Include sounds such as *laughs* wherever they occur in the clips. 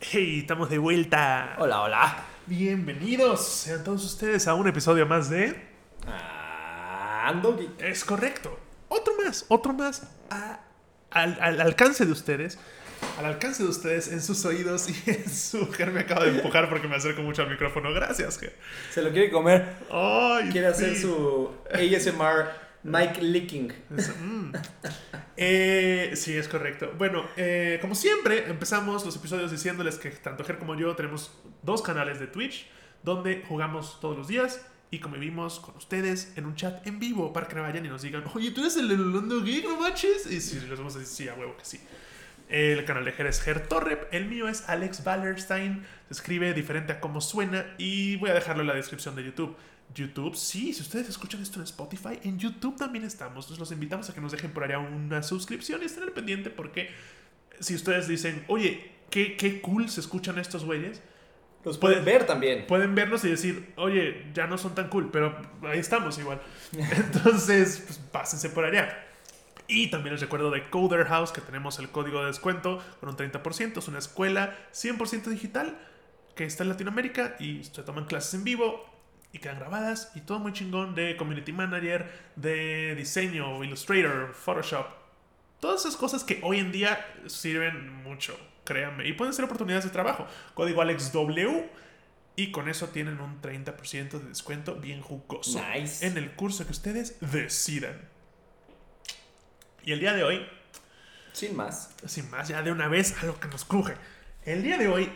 Hey, estamos de vuelta. Hola, hola. Bienvenidos sean todos ustedes a un episodio más de. Ando. Es correcto. Otro más, otro más a- al, al alcance de ustedes. Al alcance de ustedes en sus oídos y *laughs* en su. Ger me acaba de empujar porque me acerco mucho al micrófono. Gracias, Ger. Se lo quiere comer. Ay, Quiere hacer su ASMR Mike Licking. Mm. Eh, sí, es correcto. Bueno, eh, como siempre, empezamos los episodios diciéndoles que tanto Ger como yo tenemos dos canales de Twitch donde jugamos todos los días y convivimos con ustedes en un chat en vivo para que vayan y nos digan, oye, tú eres el de Lolando Geek, no manches. Y si les vamos a decir, sí, a huevo que sí. El canal de Ger es Ger Torrep, el mío es Alex Wallerstein, se escribe diferente a cómo suena y voy a dejarlo en la descripción de YouTube. YouTube, sí, si ustedes escuchan esto en Spotify, en YouTube también estamos. Nos los invitamos a que nos dejen por allá una suscripción y estén al pendiente porque si ustedes dicen, oye, qué, qué cool se escuchan estos güeyes, Los pueden ver también. pueden vernos y decir, oye, ya no son tan cool, pero ahí estamos igual. *laughs* Entonces, pues pásense por allá. Y también les recuerdo de Coder House, que tenemos el código de descuento con un 30%. Es una escuela 100% digital que está en Latinoamérica y se toman clases en vivo y quedan grabadas y todo muy chingón de Community Manager, de diseño, Illustrator, Photoshop. Todas esas cosas que hoy en día sirven mucho, créanme. Y pueden ser oportunidades de trabajo. Código AlexW. Y con eso tienen un 30% de descuento bien jugoso. Nice. En el curso que ustedes decidan. Y el día de hoy, Sin más. sin más ya de una vez a lo que nos cruje. El día de hoy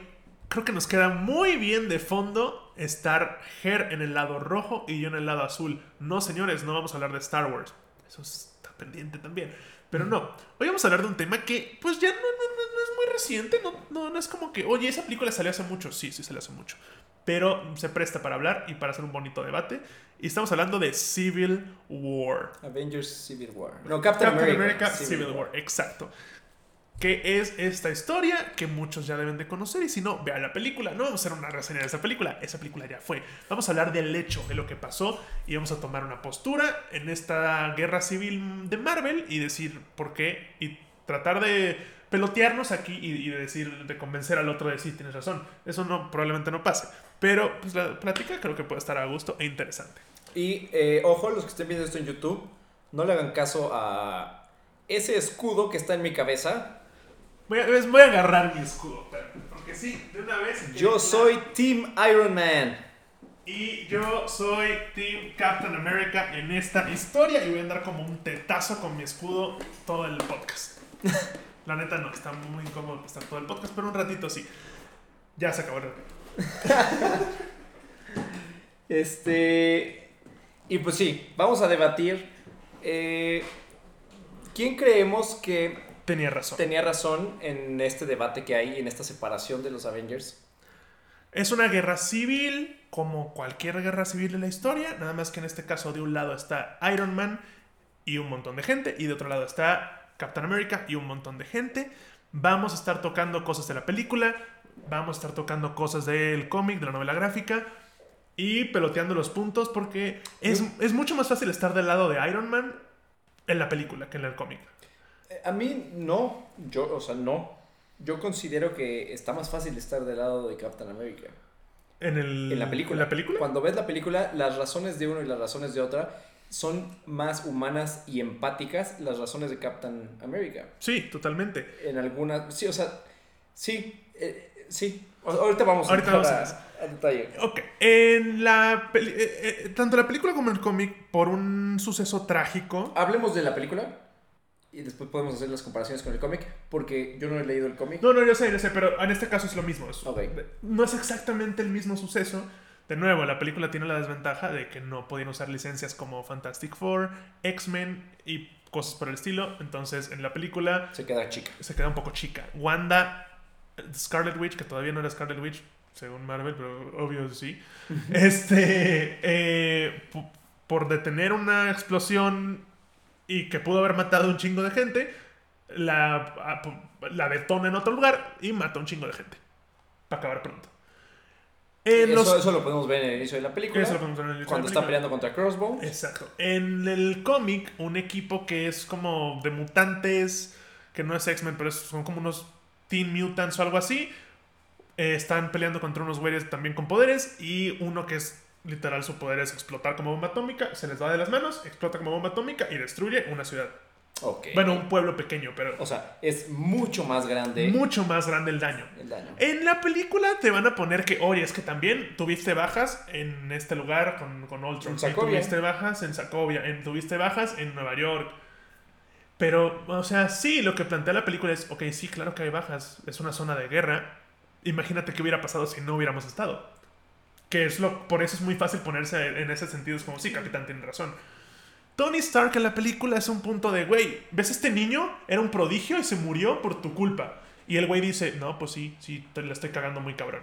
creo que nos queda muy bien de fondo estar Ger en el lado rojo y yo en el lado azul. No, señores, no vamos a hablar de Star Wars. Eso está pendiente también. Pero no, hoy vamos a hablar de un tema que pues ya no, no, no- es muy reciente. No, no, no es como que, oye, esa película salió hace mucho. Sí, sí, salió hace mucho. Pero se presta para hablar y para hacer un bonito debate. Y estamos hablando de Civil War. Avengers Civil War. No, Captain, Captain America. America, Civil, War. exacto. Que es esta historia que muchos ya deben de conocer y si no, vean la película. No vamos a hacer una reseña de esa película, esa película ya fue. Vamos a hablar del hecho, de lo que pasó y vamos a tomar una postura en esta guerra civil de Marvel y decir por qué y tratar de pelotearnos aquí y, de decir, de convencer al otro de sí, tienes razón. Eso no, probablemente no pase. Pero pues la plática creo que puede estar a gusto e interesante. Y eh, ojo, los que estén viendo esto en YouTube, no le hagan caso a ese escudo que está en mi cabeza. Voy a, es- voy a agarrar mi escudo, porque sí, de una vez. Yo soy Team Iron Man. Y yo soy Team Captain America en esta historia y voy a andar como un tetazo con mi escudo todo el podcast. *laughs* La neta no, está muy incómodo estar todo el podcast, pero un ratito sí. Ya se acabó el ratito. *laughs* Este. Y pues sí, vamos a debatir. eh, ¿Quién creemos que Tenía razón. tenía razón en este debate que hay, en esta separación de los Avengers? Es una guerra civil, como cualquier guerra civil en la historia, nada más que en este caso de un lado está Iron Man y un montón de gente, y de otro lado está Captain America y un montón de gente. Vamos a estar tocando cosas de la película, vamos a estar tocando cosas del cómic, de la novela gráfica, y peloteando los puntos porque es, es mucho más fácil estar del lado de Iron Man en la película que en el cómic. Eh, A mí no, yo, o sea, no. Yo considero que está más fácil estar del lado de Captain America. En, el, En la película. ¿En la película? Cuando ves la película, las razones de uno y las razones de otra son más humanas y empáticas las razones de Captain America. Sí, totalmente. En algunas, sí, o sea, sí, eh, sí. O- ahorita vamos Ahorita a vamos entrar a a, a detalle. Ok, en la peli- eh, eh, tanto la película como el cómic, por un suceso trágico, Hablemos de la película y después podemos hacer las comparaciones con el cómic, porque yo no he leído el cómic. no, no, yo sé, yo sé, pero en este caso es lo mismo. es-. No es exactamente el mismo suceso. De nuevo, la película tiene la desventaja de que no podían usar licencias como Fantastic Four, X-Men y cosas por el estilo. Entonces, en la película Se queda chica. se queda un poco chica. Wanda, Scarlet Witch, que todavía no era Scarlet Witch, según Marvel, pero obvio sí. *laughs* este, eh, po- por detener una explosión y que pudo haber matado un chingo de gente, la, a- po- la detona en otro lugar y mata un chingo de gente. Para acabar pronto. En eso, los- eso lo podemos ver en el inicio de la película. Eso lo podemos ver en el inicio de cuando la está peleando contra Crossbones. Exacto. En el cómic, un equipo que es como de mutantes, que no es X-Men, pero son como unos Teen Mutants o algo así, eh, están peleando contra unos güeyes también con poderes y uno que es literal su poder es explotar como bomba atómica, se les va de las manos, explota como bomba atómica y destruye una ciudad. Ok. Bueno, un pueblo pequeño, pero O sea, es mucho más grande mucho más grande el daño. el daño. En la película te van a poner que, oye, es que también tuviste bajas en este lugar con, con Ultron. En tuviste bajas en Sokovia. En, tuviste bajas en Nueva York. Pero, o sea, sí, lo que plantea la película es, ok, sí, claro que hay bajas. Es una zona de guerra. Imagínate qué hubiera pasado si no hubiéramos estado. Que es lo, por eso es muy fácil ponerse en ese sentido. Es como, sí, capitán, tiene razón. Tony Stark en la película es un punto de, güey, ¿ves este niño? Era un prodigio y se murió por tu culpa. Y el güey dice, no, pues sí, sí, te la estoy cagando muy cabrón.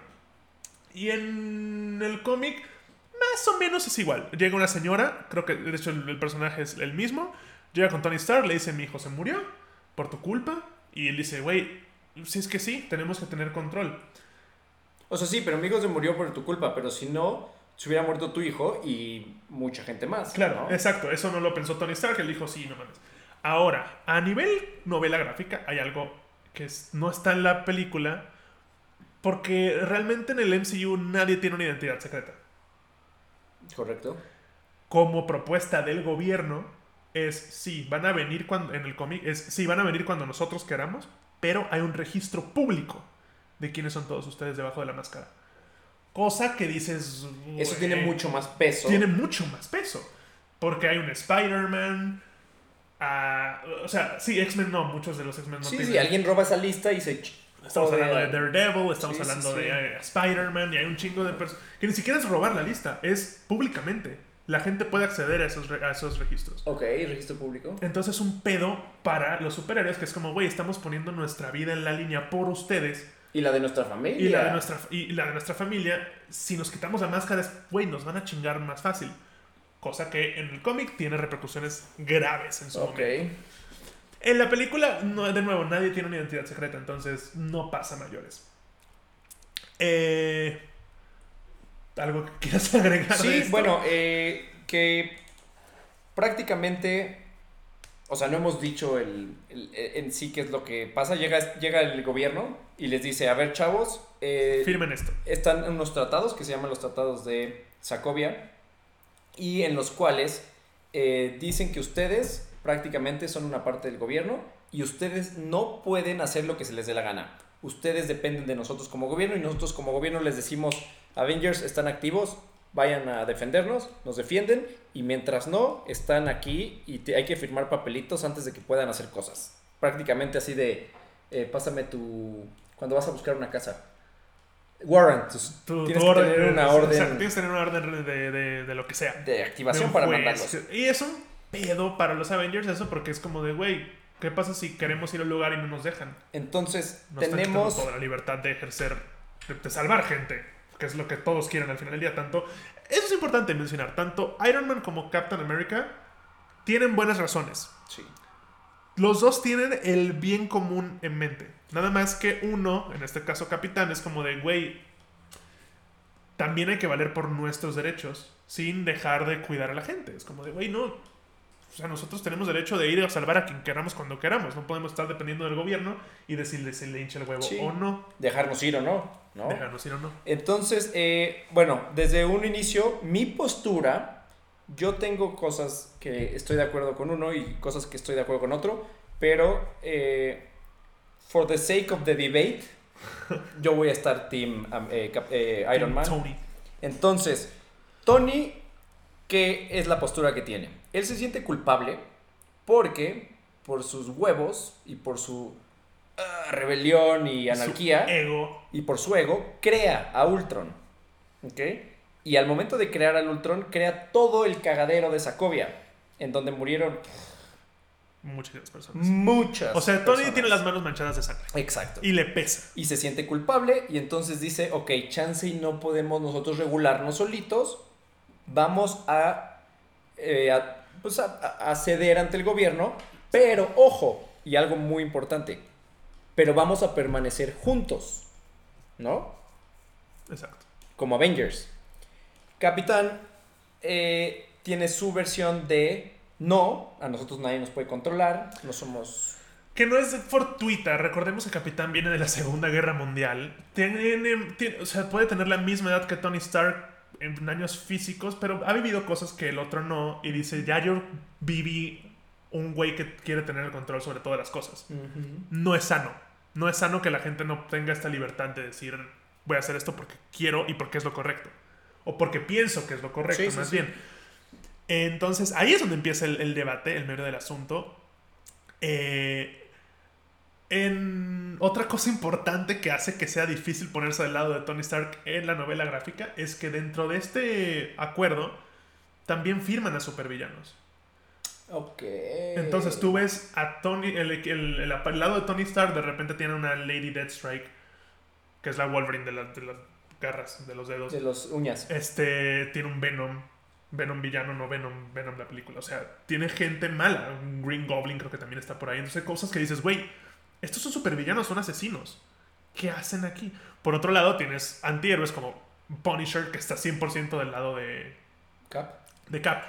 Y en el cómic, más o menos es igual. Llega una señora, creo que de hecho el, personaje es el mismo. Llega con Tony Stark, le dice, mi hijo se murió por tu culpa. Y él dice, güey, si es que sí, tenemos que tener control. O sea, sí, pero mi hijo se murió por tu culpa, pero si no, se hubiera muerto tu hijo y mucha gente más. Claro, ¿no? exacto, eso no lo pensó Tony Stark, él dijo, sí, no mames. Ahora, a nivel novela gráfica, hay algo que no está en la película, porque realmente en el MCU nadie tiene una identidad secreta. Correcto. Como propuesta del gobierno, es sí, van a venir cuando, en el cómic, es sí, van a venir cuando nosotros queramos, pero hay un registro público de quiénes son todos ustedes debajo de la máscara. Cosa que dices... Eso "Güey, tiene mucho más peso. tiene mucho más peso. Porque hay un Spider-Man. ah, o sea, sí, X-Men no, muchos de los X-Men no Sí, tienen. sí, alguien roba esa lista y se... Estamos Joder. hablando de Daredevil, estamos Sí, hablando sí. de eh, Spider-Man y hay un chingo de personas. Que ni siquiera es robar la lista, es públicamente. La gente puede acceder a esos, a esos registros. Ok, registro público. Entonces es un pedo para los superhéroes que es como, güey, estamos poniendo nuestra vida en la línea por ustedes Y la de nuestra familia. y la de nuestra, y la de nuestra familia. Si nos quitamos la máscara, es, güey, nos van a chingar más fácil. Cosa que en el cómic tiene repercusiones graves en su Ok. momento. En la película, no, de nuevo, nadie tiene una identidad secreta, entonces no pasa mayores. Eh, ¿Algo que quieras *laughs* agregar? Sí, bueno, eh, que prácticamente, o sea, no hemos dicho el, el- en sí qué es lo que pasa. Llega, llega el gobierno y les dice, a ver, chavos, eh, Firmen esto. están unos tratados que se llaman los tratados de Sacovia y en los cuales eh, dicen que ustedes prácticamente son una parte del gobierno y ustedes no pueden hacer lo que se les dé la gana. Ustedes dependen de nosotros como gobierno y nosotros como gobierno les decimos, Avengers están activos, vayan a defendernos, nos defienden y mientras no, están aquí y te- hay que firmar papelitos antes de que puedan hacer cosas. Prácticamente así de, eh, pásame tu... cuando vas a buscar una casa. Warrant, Tu- tienes tu que orden- tener una orden tienes que tener una orden de, de- de lo que sea. de activación para juez. mandarlos. Y es un pedo para los Avengers eso porque es como de, güey, ¿qué pasa si queremos ir a un lugar y no nos dejan? Entonces, Nos tenemos... toda la libertad de ejercer, de, de salvar gente, que es lo que todos quieren al final del día. Tanto, eso es importante mencionar, tanto Iron Man como Captain America tienen buenas razones. Sí. Los dos tienen el bien común en mente. Nada más que uno, en este caso Capitán, es como de, güey, también hay que valer por nuestros derechos sin dejar de cuidar a la gente. Es como de, güey, no. O sea, nosotros tenemos derecho de ir a salvar a quien queramos cuando queramos. No podemos estar dependiendo del gobierno y decirle si le hincha el huevo Sí. o no. Dejarnos ir o no, ¿no? Déjanos ir o no. Entonces, eh, bueno, desde un inicio, mi postura, yo tengo cosas que estoy de acuerdo con uno y cosas que estoy de acuerdo con otro, pero eh, for the sake of the debate, yo voy a estar Team eh, eh, Iron Man. Tony. Entonces, Tony, ¿qué es la postura que tiene? Él se siente culpable porque por sus huevos y por su ah, rebelión y anarquía Su ego. y por su ego, crea a Ultron. ¿Ok? Y al momento de crear al Ultron, crea todo el cagadero de Sokovia, en donde murieron Muchas personas. muchas. O sea, Tony personas. tiene las manos manchadas de sangre. Exacto. Y le pesa. Y se siente culpable y entonces dice, ok, chance y no podemos nosotros regularnos solitos, vamos a, eh, a, pues a- ceder ante el gobierno, pero ojo, y algo muy importante, pero vamos a permanecer juntos, ¿no? Exacto. como Avengers. Capitán eh, tiene su versión de no, a nosotros nadie nos puede controlar, no somos... que no es fortuita. Recordemos que Capitán viene de la Segunda Guerra Mundial. Tiene, tiene- o sea, puede tener la misma edad que Tony Stark en años físicos, pero ha vivido cosas que el otro no. Y dice, ya yo viví un güey que quiere tener el control sobre todas las cosas. No es sano. No es sano que la gente no tenga esta libertad de decir, voy a hacer esto porque quiero y porque es lo correcto. O porque pienso que es lo correcto, Sí, sí, más sí. bien. Entonces, ahí es donde empieza el, el debate, el medio del asunto. Eh, en otra cosa importante que hace que sea difícil ponerse del lado de Tony Stark en la novela gráfica es que dentro de este acuerdo también firman a supervillanos. Ok. Entonces tú ves a Tony, el, el- el- el lado de Tony Stark de repente tiene una Lady Deathstrike, que es la Wolverine de, las- de las garras, de los dedos. De los uñas. Este tiene un Venom. Venom villano, no Venom, Venom la película. O sea, tiene gente mala. Un Green Goblin creo que también está por ahí. Entonces cosas que dices, güey, estos son supervillanos, son asesinos. ¿Qué hacen aquí? Por otro lado, tienes antihéroes como Punisher, que está 100% del lado de, Cap. de Cap.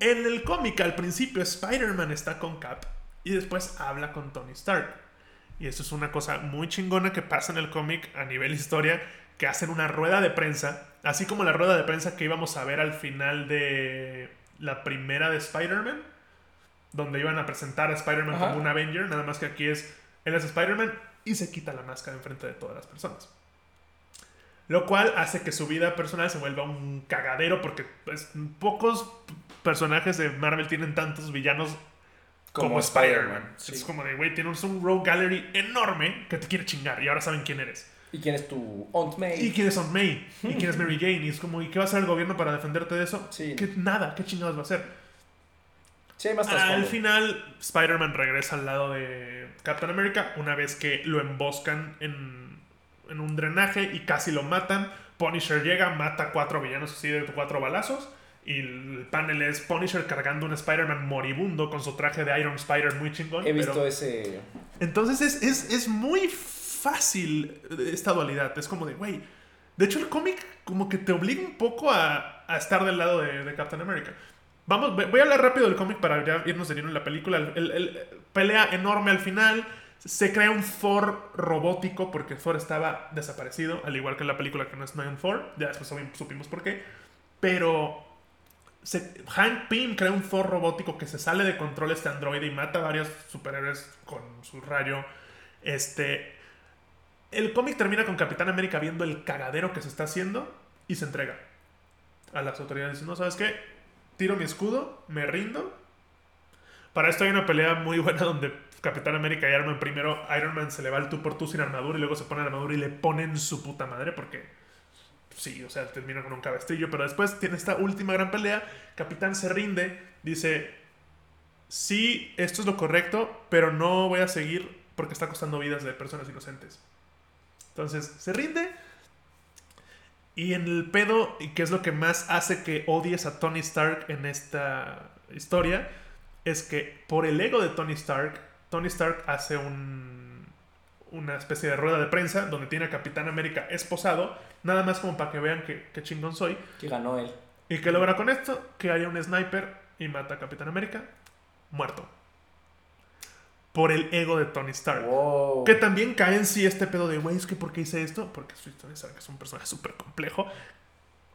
En el cómic, al principio, Spider-Man está con Cap y después habla con Tony Stark. Y eso es una cosa muy chingona que pasa en el cómic a nivel historia, que hacen una rueda de prensa, así como la rueda de prensa que íbamos a ver al final de la primera de Spider-Man, donde iban a presentar a Spider-Man como un Avenger, nada más que aquí es, él es Spider-Man y se quita la máscara enfrente de todas las personas. Lo cual hace que su vida personal se vuelva un cagadero porque pues, pocos personajes de Marvel tienen tantos villanos como, Spider-Man. Sí. Es como de, güey, tienes un rogue gallery enorme que te quiere chingar y ahora saben quién eres. ¿Y quién es tu Aunt May? ¿Y quiénes son May? ¿Y quién es *laughs* Mary Jane? Y es como, ¿y qué va a hacer el gobierno para defenderte de eso? Sí. Que nada, ¿qué chingados va a hacer? Sí, hay más Al final, Spider-Man regresa al lado de Captain America una vez que lo emboscan en, en un drenaje y casi lo matan. Punisher llega, mata a cuatro villanos así de cuatro balazos. Y el panel es Punisher cargando un Spider-Man moribundo con su traje de Iron Spider muy chingón. He visto pero- ese. Entonces es, es, es muy fácil esta dualidad. Es como de, güey. De hecho, el cómic como que te obliga un poco a, a estar del lado de, de Captain America. Vamos, voy a hablar rápido del cómic para ya irnos de lleno en la película. El, el- el- pelea enorme al final. Se crea un Thor robótico porque Thor estaba desaparecido, al igual que en la película que no es Nine Thor. Ya después supi- supimos por qué. Pero Hank Pym crea un Thor robótico que se sale de control este androide y mata a varios superhéroes con su rayo. Este. El cómic termina con Capitán América viendo el cagadero que se está haciendo y se entrega a las autoridades. No, ¿sabes qué? Tiro mi escudo, me rindo. Para esto hay una pelea muy buena donde Capitán América y Iron Man primero, Iron Man se le va el tú por tú sin armadura y luego se pone la armadura y le ponen su puta madre porque sí, o sea, termina con un cabestrillo, pero después tiene esta última gran pelea, Capitán se rinde, dice, sí, esto es lo correcto, pero no voy a seguir porque está costando vidas de personas inocentes. Entonces, se rinde. Y en el pedo, y que es lo que más hace que odies a Tony Stark en esta historia, es que por el ego de Tony Stark, Tony Stark hace un, una especie de rueda de prensa donde tiene a Capitán América esposado, nada más como para que vean que, que chingón soy. Que ganó él. ¿Y qué logra con esto? Que haya un sniper y mata a Capitán América, muerto. Por el ego de Tony Stark. Wow. Que también cae en sí este pedo de, güey, es que ¿por qué hice esto? Porque sabe que es un personaje súper complejo.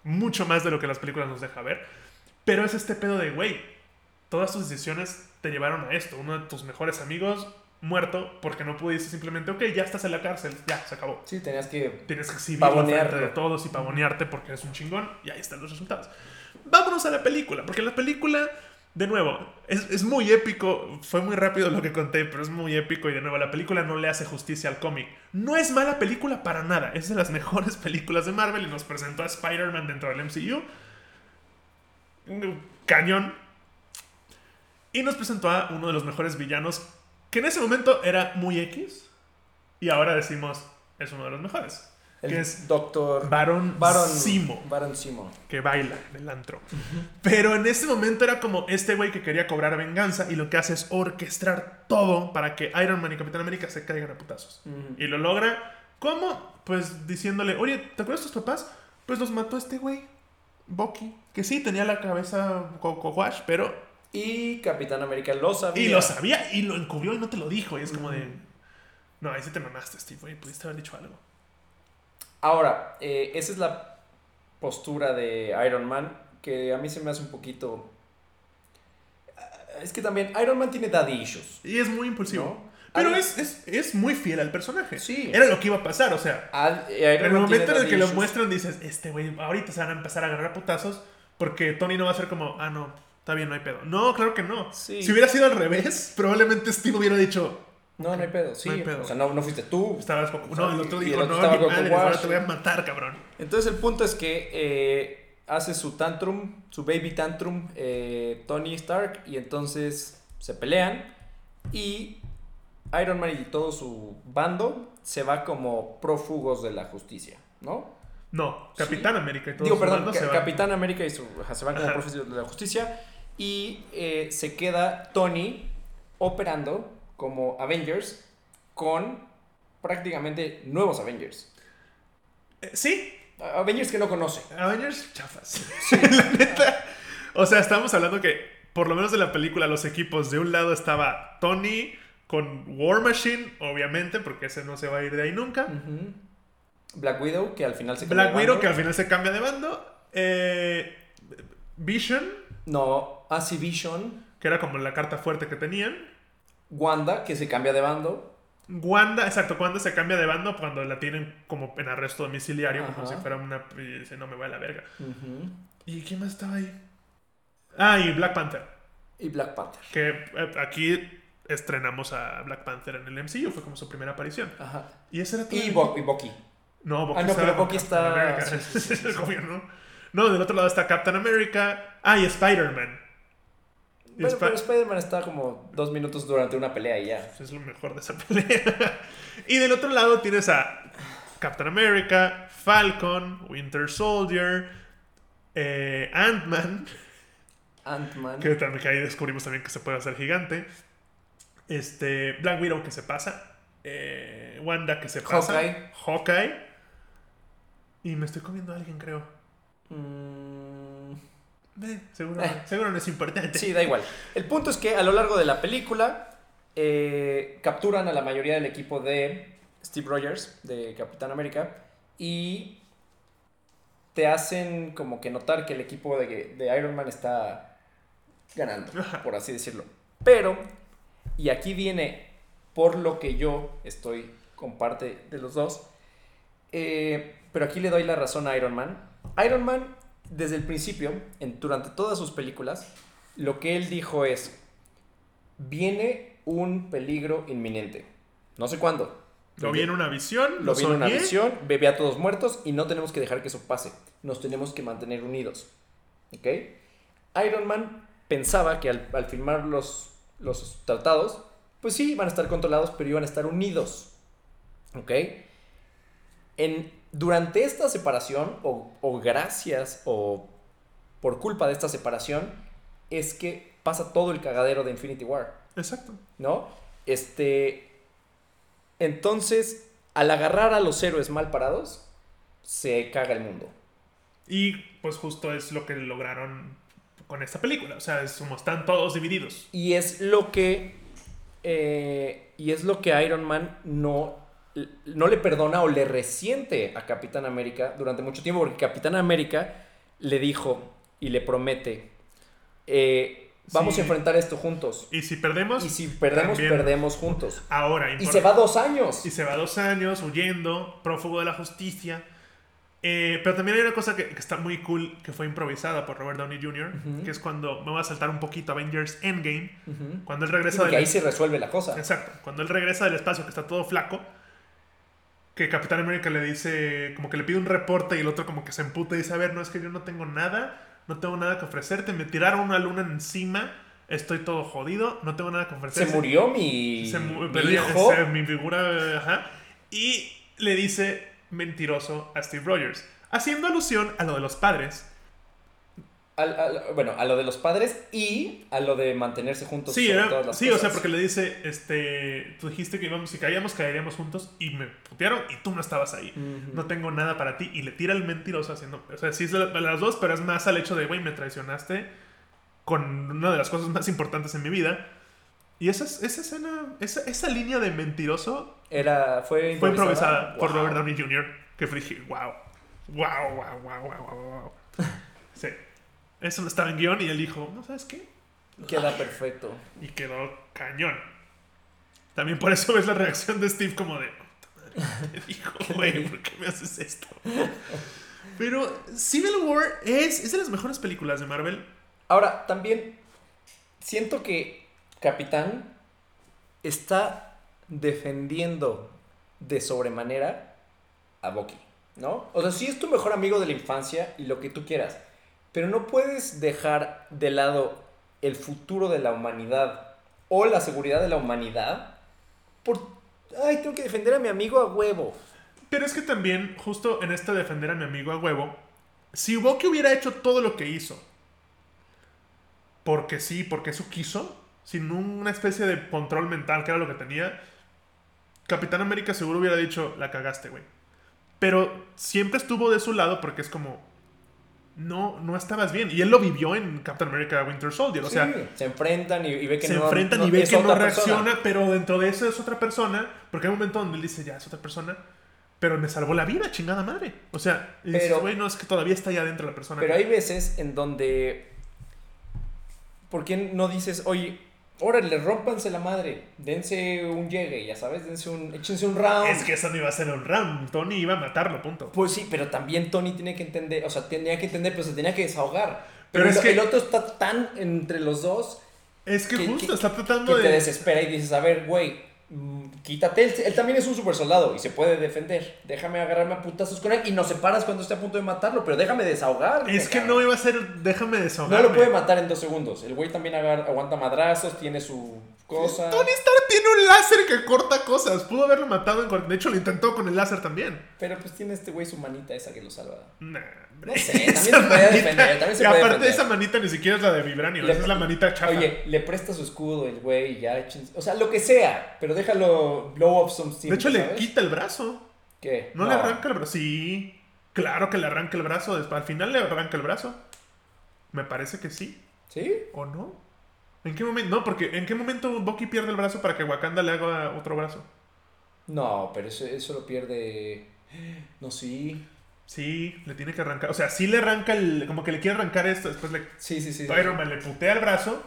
Mucho más de lo que las películas nos deja ver. Pero es este pedo de, güey, todas tus decisiones te llevaron a esto. Uno de tus mejores amigos muerto porque no pudiste simplemente, ok, ya estás en la cárcel, ya, se acabó. Sí, tenías que. Tienes que exhibirlo frente de todos y pavonearte porque eres un chingón y ahí están los resultados. Vámonos a la película, porque la película, de nuevo, es, es muy épico. Fue muy rápido lo que conté, pero es muy épico y de nuevo, la película no le hace justicia al cómic. No es mala película para nada, es de las *laughs* mejores películas de Marvel y nos presentó a Spider-Man dentro del MCU. Cañón. Y nos presentó a uno de los mejores villanos que en ese momento era muy X y ahora decimos es uno de los mejores. El que es Doctor. Baron, Baron Simo, Baron Simo. que baila en el antro. Pero en ese momento era como este güey que quería cobrar venganza y lo que hace es orquestar todo para que Iron Man y Capitán América se caigan a putazos. Y lo logra, ¿cómo? Pues diciéndole, oye, ¿te acuerdas de tus papás? Pues los mató este güey, Bucky, que sí tenía la cabeza co- co- wash, pero Y Capitán América lo sabía. Y lo sabía y lo encubrió y no te lo dijo. Y es como de. No, ahí sí te mamaste, Steve, güey. Pudiste haber dicho algo. Ahora, eh, esa es la postura de Iron Man que a mí se me hace un poquito. eh, Es que también Iron Man tiene daddy issues. Y es muy impulsivo. ¿no? Pero Iron- es, es, es muy fiel al personaje. Sí. Era lo que iba a pasar, o sea. Al- eh, En el momento en el que lo muestran, dices, este güey, ahorita se van a empezar a agarrar putazos. Porque Tony no va a ser como, ah, no, está bien, no hay pedo. No, claro que no. Sí. Si hubiera sido al revés, probablemente Steve hubiera dicho, No, no hay pedo, sí. No hay pedo. O sea, no, no fuiste tú. estabas como, O sea, no, el otro y- y dijo, el otro no, ahora te voy a matar, cabrón. Entonces el punto es que eh, hace su tantrum, su baby tantrum, eh, Tony Stark, y entonces se pelean y Iron Man y todo su bando se va como prófugos de la justicia, ¿no? No, Capitán América y todo Digo, su perdón, bando Ca- se van. Capitán América y su, se van como prófugos de la justicia y eh, se queda Tony operando como Avengers con prácticamente nuevos Avengers. Eh, sí, Avengers que no conoce. Avengers chafas. *laughs* la neta. O sea, estamos hablando que, por lo menos de la película, los equipos de un lado estaba Tony con War Machine, obviamente, porque ese no se va a ir de ahí nunca. Black Widow, que al final se Black cambió de Widow, que al final se cambia de bando. Eh, Vision, No, Así Vision. que era como la carta fuerte que tenían. Wanda, que se cambia de bando. Wanda, exacto, Wanda se cambia de bando cuando la tienen como en arresto domiciliario, como si fuera una. Y dice, no me voy a la verga. ¿Y quién más estaba ahí? Ah, y Black Panther. Y Black Panther. Que eh, aquí estrenamos a Black Panther en el MCU, fue como su primera aparición. Ajá. Y ese era todo. Y, Bo- y Bucky. No, Bucky Ah, no, pero Bucky está-. *laughs* No, del otro lado está Captain America. Ah, y Spider-Man. Bueno, pero Spider-Man está como dos minutos durante una pelea y ya. Es lo mejor de esa *laughs* pelea. y del otro lado tienes a Captain America, Falcon, Winter Soldier, eh, Ant-Man, Ant-Man. que, también, que ahí descubrimos también que se puede hacer gigante. Este, Black Widow que se pasa. eh, Wanda que se pasa. Hawkeye. Hawkeye. Y me estoy comiendo a alguien, creo. Mm, Eh, seguro, Eh. seguro no es importante. Sí, da igual. El punto es que a lo largo de la película eh, capturan a la mayoría del equipo de Steve Rogers, de Capitán América, y te hacen como que notar que el equipo de, de Iron Man está ganando, por así decirlo. Pero, y aquí viene por lo que yo estoy con parte de los dos, pero aquí le doy la razón a Iron Man. Iron Man, desde el principio, en- durante todas sus películas, lo que él dijo es, viene un peligro inminente. No sé cuándo. Lo vi en una visión, Lo vi en una visión, bebé a todos muertos y no tenemos que dejar que eso pase. Nos tenemos que mantener unidos. ¿Ok? Iron Man pensaba que al, al firmar los, los tratados, pues sí, iban a estar controlados, pero iban a estar unidos. ¿Ok? En, durante esta separación, o, o gracias, o por culpa de esta separación, es que pasa todo el cagadero de Infinity War. Exacto. ¿no? Este. Entonces, al agarrar a los héroes mal parados, se caga el mundo. Y pues justo es lo que lograron con esta película. O sea, es como están todos divididos. Y es lo que. eh, y es lo que Iron Man no, no le perdona o le resiente a Capitán América durante mucho tiempo. Porque Capitán América le dijo y le promete: eh, Vamos Sí. a enfrentar esto juntos. Y si perdemos, Y si perdemos, también. perdemos juntos. ahora. Y se va dos años. Y se va dos años huyendo, prófugo de la justicia. Eh, pero también hay una cosa que, que está muy cool, que fue improvisada por Robert Downey Jr., que es cuando, me voy a saltar un poquito Avengers Endgame, cuando él regresa Porque del... ahí se resuelve la cosa. Exacto, cuando él regresa del espacio, que está todo flaco, que Capitán América le dice, como que le pide un reporte y el otro como que se emputa y dice, a ver, no es que yo no tengo nada, no tengo nada que ofrecerte, me tiraron una luna encima, estoy todo jodido, no tengo nada que Se ofrecerte. murió mi, Se mu- mi perdí- hijo. ese- mi figura, ajá. Y le dice mentiroso a Steve Rogers, haciendo alusión a lo de los padres. Al- al- bueno, a lo de los padres y a lo de mantenerse juntos. Sí, sobre era- todas las sí o sea, porque le dice, este, tú dijiste que íbamos, si caíamos, caeríamos juntos y me putearon y tú no estabas ahí. No tengo nada para ti. Y le tira el mentiroso haciendo, o sea, sí es de la- las dos, pero es más al hecho de, güey, me traicionaste con una de las cosas más importantes en mi vida. Y esa, esa escena, esa, esa línea de mentiroso Era, fue, fue improvisada por. Robert Downey Jr., que dije, wow, wow, wow, wow, wow, wow, wow. Sí. Eso no estaba en guion y él dijo, no, ¿sabes qué? Queda perfecto. Y quedó cañón. También por eso ves la reacción de Steve como de, "Puta madre, ¿qué te *laughs* dijo, güey? ¿Por qué me haces esto? Pero Civil War es, es de las mejores películas de Marvel. Ahora, también siento que Capitán está defendiendo de sobremanera a Bucky, ¿no? O sea, sí es tu mejor amigo de la infancia y lo que tú quieras, pero no puedes dejar de lado el futuro de la humanidad o la seguridad de la humanidad por, ay, tengo que defender a mi amigo a huevo. Pero es que también, justo en este defender a mi amigo a huevo, si Bucky hubiera hecho todo lo que hizo, porque sí, porque eso quiso, sin una especie de control mental, que era lo que tenía, Capitán América seguro hubiera dicho, la cagaste, güey. Pero siempre estuvo de su lado porque es como, no, no estabas bien. Y él lo vivió en Captain America Winter Soldier. O sea, Sí, se enfrentan y, y ve que se no enfrentan no- y ve que no persona. reacciona, pero dentro de eso es otra persona, porque hay un momento donde él dice, ya, es otra persona, pero me salvó la vida, chingada madre. O sea, güey, no, es que todavía está ahí adentro la persona. Pero hay veces en donde. ¿Por qué no dices, oye, órale, rompanse la madre, dense un llegue, ya sabes, dense un, échense un round? Es que eso no iba a ser un round, Tony iba a matarlo, punto. Pues sí, pero también Tony tiene que entender, o sea, tenía que entender, pero se tenía que desahogar. Pero Pero, es el, que- el otro está tan entre los dos Es que que- justo que- está que tratando te de... desespera y dices, a ver, güey, quítate. Él, él también es un super soldado y se puede defender. Déjame agarrarme a putazos con él y nos separas cuando esté a punto de matarlo, pero déjame desahogarme. Es que cabrón. no iba a ser, déjame No desahogarme. lo puede matar en dos segundos. El güey también agar- aguanta madrazos, tiene su Tony Stark tiene un láser que corta cosas. Pudo haberlo matado en De hecho, lo intentó con el láser también. Pero pues tiene este güey su manita esa que lo salva. Nah, No sé, *laughs* también se puede manita- defender, también se y puede aparte defender. esa manita ni siquiera es la de Vibranio, Le- esa es la manita chafa. Oye, le presta su escudo el güey y ya. O sea, lo que sea, pero déjalo blow up some de hecho, le quita el brazo. ¿Qué? No, le arranca el brazo. Sí, claro que le arranca el brazo. Al final le arranca el brazo. Me parece que sí. ¿Sí? ¿O no? ¿En qué momento? No, porque ¿en qué momento Bucky pierde el brazo para que Wakanda le haga otro brazo? No, pero eso, eso lo pierde. No, sí. Sí, le tiene que arrancar. O sea, sí le arranca el. Como que le quiere arrancar esto. Después le. Sí, sí, sí. Iron Man le putea el brazo.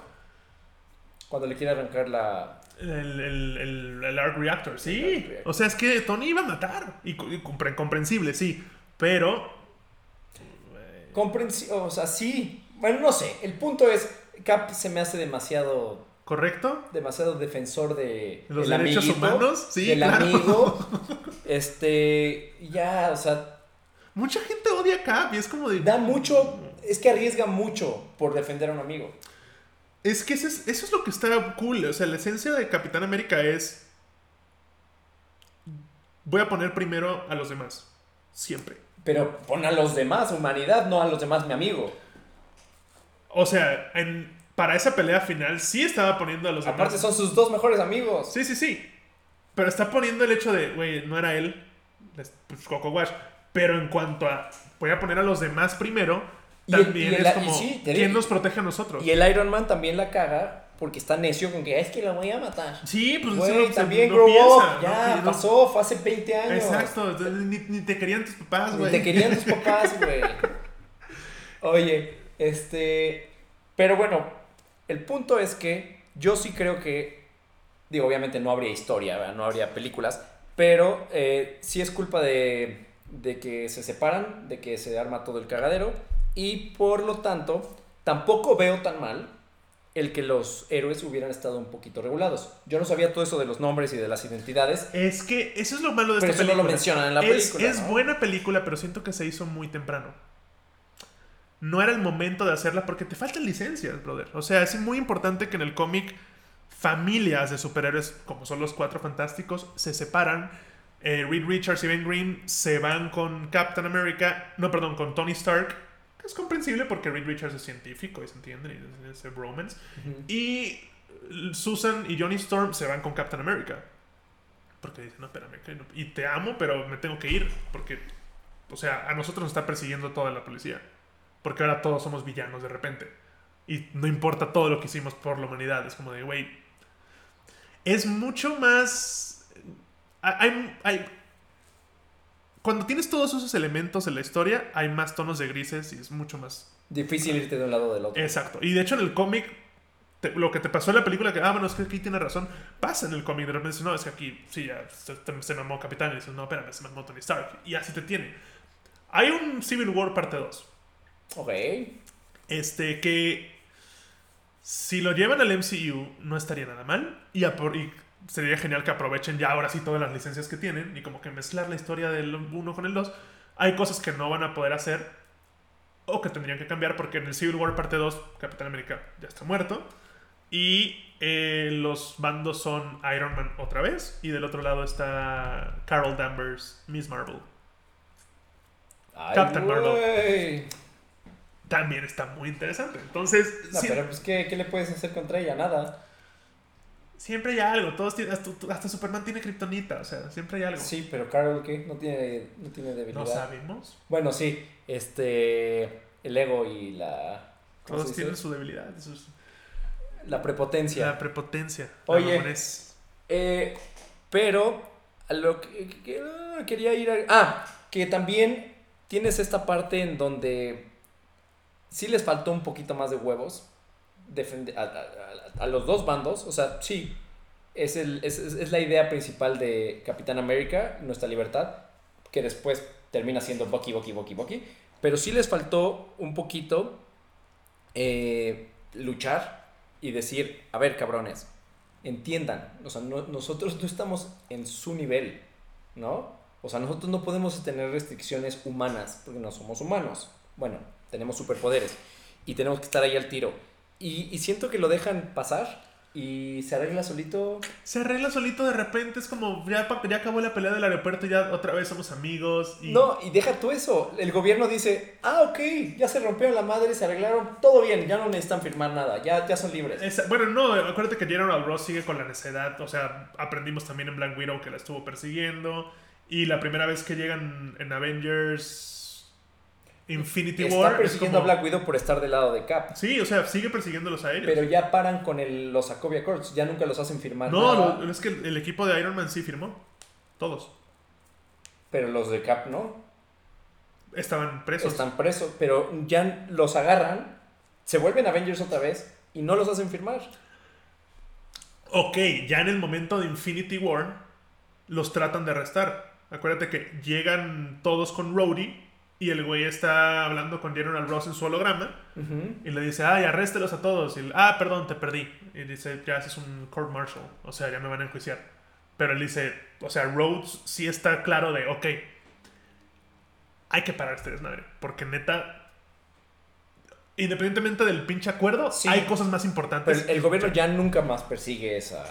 Cuando le quiere arrancar la. El, el, el, el Arc Reactor, sí. Arc Reactor. O sea, es que Tony iba a matar. Y, y compre- comprensible, sí. Pero. Comprensi o sea, sí. Bueno, no sé. El punto es. Cap se me hace demasiado. ¿Correcto? Demasiado defensor de. ¿Los del derechos amiguito, humanos? Sí, Del claro. amigo. *laughs* Este. Ya, o sea. Mucha gente odia a Cap y es como de. Da mucho. Es que arriesga mucho por defender a un amigo. Es que eso es, eso es lo que está cool. O sea, la esencia de Capitán América es. Voy a poner primero a los demás. Siempre. Pero pon a los demás, humanidad, no a los demás, mi amigo. O sea, en, para esa pelea final sí estaba poniendo a los Aparte demás. son sus dos mejores amigos. Sí, sí, sí. Pero está poniendo el hecho de, güey, no era él. les- Pues Coco Wash. Pero en cuanto a. Voy a poner a los demás primero. Y el- También y es como. sí, ¿Quién digo- nos protege a nosotros? Y el Iron Man también la caga porque está necio con que es que la voy a matar. Sí, pues Güey, eso no- también no grow piensa, up. Ya, No- pasó, fue hace 20 años. Exacto. Ni, ni te querían tus papás, Ni güey. Te querían tus *laughs* papás, güey. Oye, este. Pero bueno, el punto es que yo sí creo que. Digo, obviamente no habría historia, ¿verdad? no habría películas. Pero eh, sí es culpa de, de que se separan, de que se arma todo el cagadero. Y por lo tanto, tampoco veo tan mal el que los héroes hubieran estado un poquito regulados. Yo no sabía todo eso de los nombres y de las identidades. Es que eso es lo malo de Pero esta eso no película. lo mencionan en la es, película, Es ¿no? buena película, pero siento que se hizo muy temprano. No era el momento de hacerla porque te faltan licencias, brother. O sea, es muy importante que en el cómic familias de superhéroes, como son los cuatro fantásticos, se separan. Eh, Reed Richards y Ben Green se van con Captain America, no, perdón, con Tony Stark. que Es comprensible porque Reed Richards es científico y se entiende, y es ese bromance. Y Susan y Johnny Storm se van con Captain America. Porque dicen, no, espérame, no- y te amo, pero me tengo que ir. Porque, o sea, a nosotros nos está persiguiendo toda la policía. Porque ahora todos somos villanos de repente. Y no importa todo lo que hicimos por la humanidad. Es como de, güey. Es mucho más. Hay, hay, cuando tienes todos esos elementos en la historia, hay más tonos de grises y es mucho más. Difícil irte de un lado o del otro. Exacto. Y de hecho, en el cómic, lo que te pasó en la película, que, ah, bueno, es que aquí tiene razón, pasa en el cómic. De repente dices, no, es que aquí, sí, ya se, se mamó Capitán. Y dices, no, espérame, se mamó Tony Stark. Y así te tiene. Hay un Civil War parte 2. Ok. Este, que si lo llevan al MCU, no estaría nada mal. Y, y, sería genial que aprovechen ya ahora sí todas las licencias que tienen y como que mezclar la historia del 1 con el 2. Hay cosas que no van a poder hacer o que tendrían que cambiar porque en el Civil War parte 2 Capitán América ya está muerto. Y eh, los bandos son Iron Man otra vez. Y del otro lado está Carol Danvers, Miss Marvel. Captain Marvel. También está muy interesante. Entonces. No, pero pues, ¿qué, ¿qué, le puedes hacer contra ella? Nada. Siempre hay algo. Todos tienen, hasta, Superman tiene kriptonita. O sea, siempre hay algo. Sí, pero Carol, ¿qué? No tiene, no tiene debilidad. No sabemos. Bueno, sí. Este. El ego y la. Todos tienen su debilidad. La prepotencia. La prepotencia. Oye. Eh, pero. A lo que, ah, quería ir a. Ah, que también tienes esta parte en donde sí les faltó un poquito más de huevos defender a, los dos bandos. O sea, sí, es, el, es, es, la idea principal de Capitán América, nuestra libertad, que después termina siendo Bucky, Bucky, Bucky, Bucky. Pero sí les faltó un poquito eh, luchar y decir, a ver, cabrones, entiendan, o sea, nosotros no estamos en su nivel, ¿no? O sea, nosotros no podemos tener restricciones humanas porque no somos humanos. Bueno, tenemos superpoderes y tenemos que estar ahí al tiro. Y, siento que lo dejan pasar y se arregla solito. Se arregla solito de repente, es como ya, ya acabó la pelea del aeropuerto, ya otra vez somos amigos. Y... No, y deja tú eso. El gobierno dice, ah, ok, ya se rompieron la madre, se arreglaron, todo bien, ya no necesitan firmar nada, ya, ya son libres. bueno, no, acuérdate que General Ross sigue con la necedad, o sea, aprendimos también en Black Widow que la estuvo persiguiendo. Y la primera vez que llegan en Avengers Infinity War. Está persiguiendo a Black Widow por estar del lado de Cap. Sí, o sea, sigue persiguiéndolos a ellos. Pero ya paran con el, los Sokovia Accords, ya nunca los hacen firmar. No, es que el equipo de Iron Man sí firmó. Todos. Pero los de Cap no. Estaban presos. Están presos, pero ya los agarran, se vuelven Avengers otra vez y no los hacen firmar. Ok, ya en el momento de Infinity War los tratan de arrestar. Acuérdate que llegan todos con Rhodey y el güey está hablando con General Ross en su holograma. Y le dice, ay, arréstelos a todos. Y ah, perdón, te perdí. Y dice, ya haces un court martial. O sea, ya me van a enjuiciar. Pero él dice, o sea, Rhodes sí está claro de, ok, hay que parar este desmadre. Porque neta, independientemente del pinche acuerdo, hay cosas más importantes. el gobierno ya nunca más persigue esa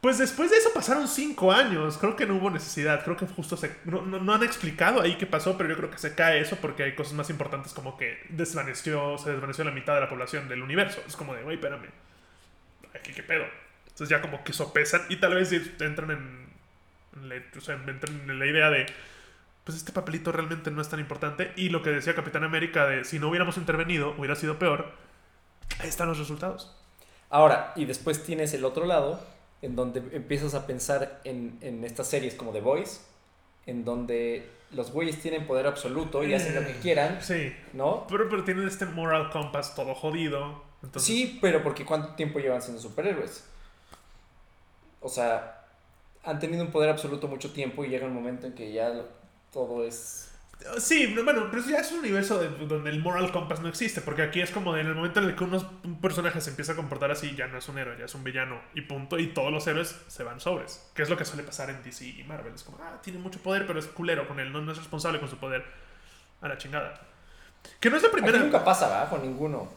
pues después de eso pasaron cinco años. Creo que no hubo necesidad. Creo que justo se. No, han explicado ahí qué pasó, pero yo creo que se cae eso porque hay cosas más importantes como que desvaneció, se desvaneció la mitad de la población del universo. Es como de, güey, espérame. Aquí qué pedo. Entonces ya como que sopesan y tal vez entran en. sea, entran en la idea de. Pues este papelito realmente no es tan importante. Y lo que decía Capitán América de si no hubiéramos intervenido, hubiera sido peor. Ahí están los resultados. Ahora, y después tienes el otro lado en donde empiezas a pensar en, en estas series como The Voice, en donde los güeyes tienen poder absoluto y hacen lo que quieran. Sí. ¿No? Pero, pero tienen este moral compass todo jodido. Sí, pero porque ¿cuánto tiempo llevan siendo superhéroes? O sea, han tenido un poder absoluto mucho tiempo y llega un momento en que ya todo es Sí, bueno, pero ya es un universo donde el moral compass no existe, porque aquí es como en el momento en el que unos, un personaje se empieza a comportar así, ya no es un héroe, ya es un villano, y punto, y todos los héroes se van sobres, que es lo que suele pasar en DC y Marvel, es como, ah, tiene mucho poder, pero es culero con él, no, es responsable con su poder, a la chingada. Que no es la primera... nunca pasa, ¿verdad? Con ninguno.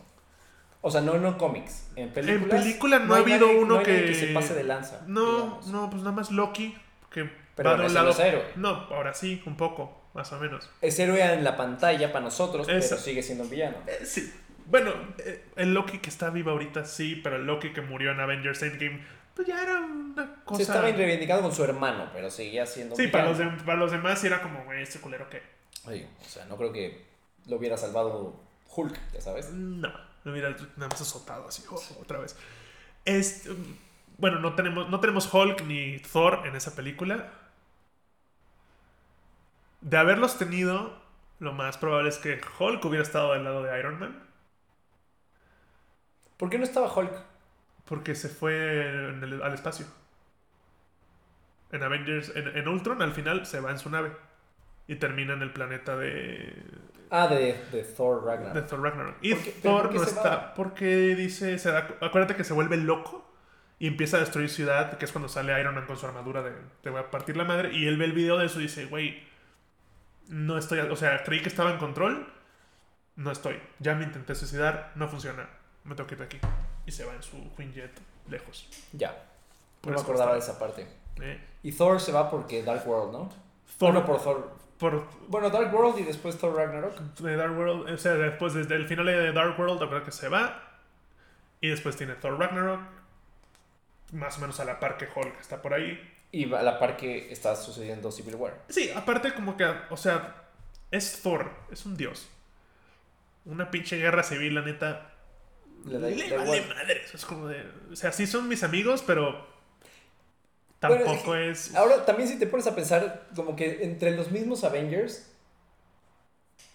O sea, no en cómics, en películas... En película no, ha habido uno que... se pase de lanza. No, no, pues nada más Loki, que... Pero no es héroe. No, ahora sí, un poco más o menos. Es héroe en la pantalla para nosotros, pero sigue siendo un villano. Eh, sí. Bueno, eh, el Loki que está vivo ahorita sí, pero el Loki que murió en Avengers Endgame, pues ya era una cosa. Se estaba reivindicado con su hermano, pero seguía siendo. Sí, para los, para los demás era como, güey, este culero qué. Oye, o sea, no creo que lo hubiera salvado Hulk, ya sabes. No. Lo hubiera nada más azotado así, oh, otra vez. Este, bueno, no tenemos, no tenemos Hulk ni Thor en esa película. De haberlos tenido, lo más probable es que Hulk hubiera estado del lado de Iron Man. ¿Por qué no estaba Hulk? Porque se fue en el- al espacio. En Avengers, en, en Ultron, al final se va en su nave. Y termina en el planeta de, Ah, de, de Thor de Ragnarok. Thor Ragnarok. Y ¿Por qué- pero Thor no está. va? Porque dice. Se da, acuérdate que se vuelve loco. Y empieza a destruir ciudad. Que es cuando sale Iron Man con su armadura de. Te voy a partir la madre. Y él ve el video de eso y dice, güey. No estoy. O sea, creí que estaba en control. No estoy. Ya me intenté suicidar. No funciona. Me tengo que ir de aquí. Y se va en su Quinjet lejos. Ya. Por no me acordaba de esa parte. Eh, Y Thor se va porque Dark World, ¿no? Thor, Bueno, por Thor. por Bueno, Dark World y después Thor Ragnarok. de Dark World, o sea, después desde el final de Dark World, acuérdate que se va. Y después tiene Thor Ragnarok. Más o menos a la par que Hulk está por ahí. Y a la par que está sucediendo Civil War. Sí, aparte como que, o sea, es Thor, es un dios. Una pinche guerra civil, la neta. Le da- le da vale madres. Es como de. O sea, sí son mis amigos, pero. Bueno, Tampoco es. Ahora, también si te pones a pensar, como que entre los mismos Avengers